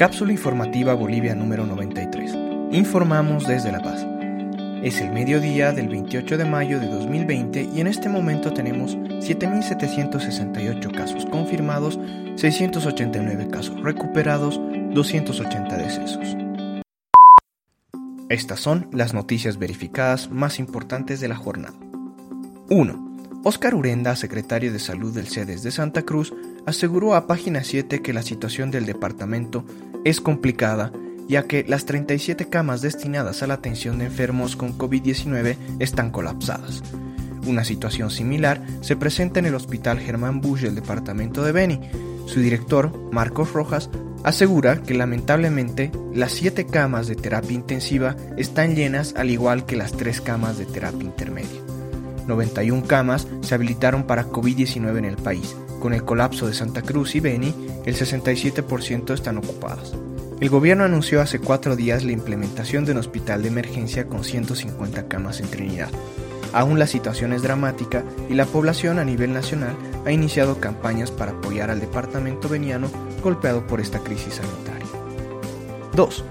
Cápsula informativa Bolivia número 93. Informamos desde La Paz. Es el mediodía del 28 de mayo de 2020 y en este momento tenemos 7.768 casos confirmados, 689 casos recuperados, 280 decesos. Estas son las noticias verificadas más importantes de la jornada. 1. Oscar Urenda, secretario de Salud del CEDES de Santa Cruz, aseguró a Página 7 que la situación del departamento es complicada, ya que las 37 camas destinadas a la atención de enfermos con COVID-19 están colapsadas. Una situación similar se presenta en el Hospital Germán Bush del departamento de Beni. Su director, Marcos Rojas, asegura que lamentablemente las 7 camas de terapia intensiva están llenas al igual que las 3 camas de terapia intermedia. 91 camas se habilitaron para COVID-19 en el país. Con el colapso de Santa Cruz y Beni, el 67% están ocupadas. El gobierno anunció hace cuatro días la implementación de un hospital de emergencia con 150 camas en Trinidad. Aún la situación es dramática y la población a nivel nacional ha iniciado campañas para apoyar al departamento veniano golpeado por esta crisis sanitaria. 2.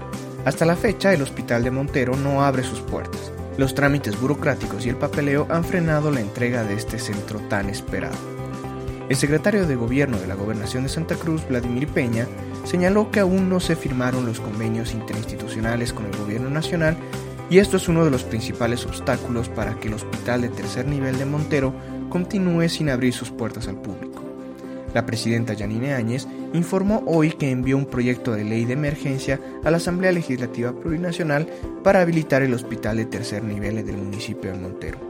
Hasta la fecha, el hospital de Montero no abre sus puertas. Los trámites burocráticos y el papeleo han frenado la entrega de este centro tan esperado. El secretario de Gobierno de la Gobernación de Santa Cruz, Vladimir Peña, señaló que aún no se firmaron los convenios interinstitucionales con el Gobierno Nacional y esto es uno de los principales obstáculos para que el hospital de tercer nivel de Montero continúe sin abrir sus puertas al público. La presidenta Yanine Áñez informó hoy que envió un proyecto de ley de emergencia a la Asamblea Legislativa Plurinacional para habilitar el hospital de tercer nivel del municipio de Montero.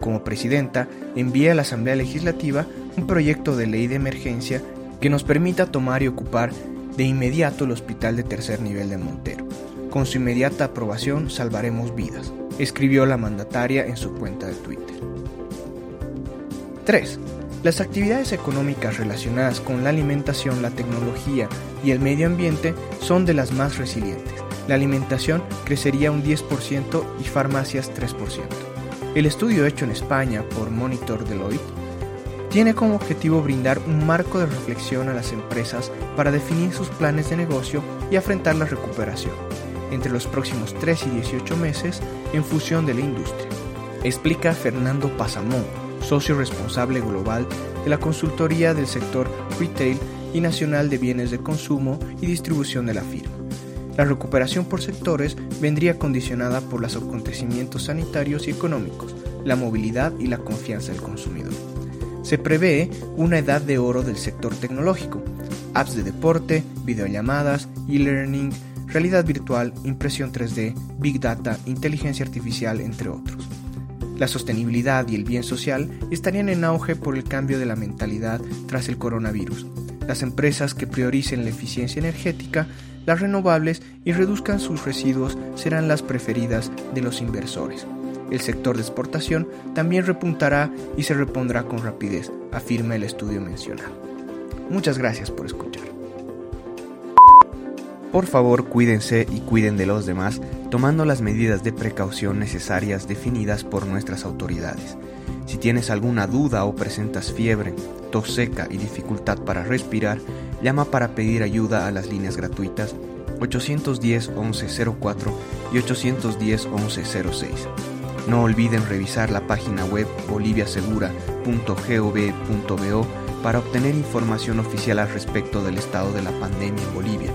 Como presidenta, envía a la Asamblea Legislativa un proyecto de ley de emergencia que nos permita tomar y ocupar de inmediato el hospital de tercer nivel de Montero. Con su inmediata aprobación salvaremos vidas, escribió la mandataria en su cuenta de Twitter. 3. Las actividades económicas relacionadas con la alimentación, la tecnología y el medio ambiente son de las más resilientes. La alimentación crecería un 10% y farmacias 3%. El estudio hecho en España por Monitor Deloitte tiene como objetivo brindar un marco de reflexión a las empresas para definir sus planes de negocio y afrontar la recuperación entre los próximos 3 y 18 meses en función de la industria, explica Fernando Pasamón, socio responsable global de la consultoría del sector retail y nacional de bienes de consumo y distribución de la firma. La recuperación por sectores vendría condicionada por los acontecimientos sanitarios y económicos, la movilidad y la confianza del consumidor. Se prevé una edad de oro del sector tecnológico, apps de deporte, videollamadas, e-learning, realidad virtual, impresión 3D, big data, inteligencia artificial, entre otros. La sostenibilidad y el bien social estarían en auge por el cambio de la mentalidad tras el coronavirus. Las empresas que prioricen la eficiencia energética, las renovables y reduzcan sus residuos serán las preferidas de los inversores. El sector de exportación también repuntará y se repondrá con rapidez, afirma el estudio mencionado. Muchas gracias por escuchar. Por favor, cuídense y cuiden de los demás, tomando las medidas de precaución necesarias definidas por nuestras autoridades. Si tienes alguna duda o presentas fiebre, tos seca y dificultad para respirar, llama para pedir ayuda a las líneas gratuitas 810 1104 y 810 1106. No olviden revisar la página web boliviasegura.gov.bo para obtener información oficial al respecto del estado de la pandemia en Bolivia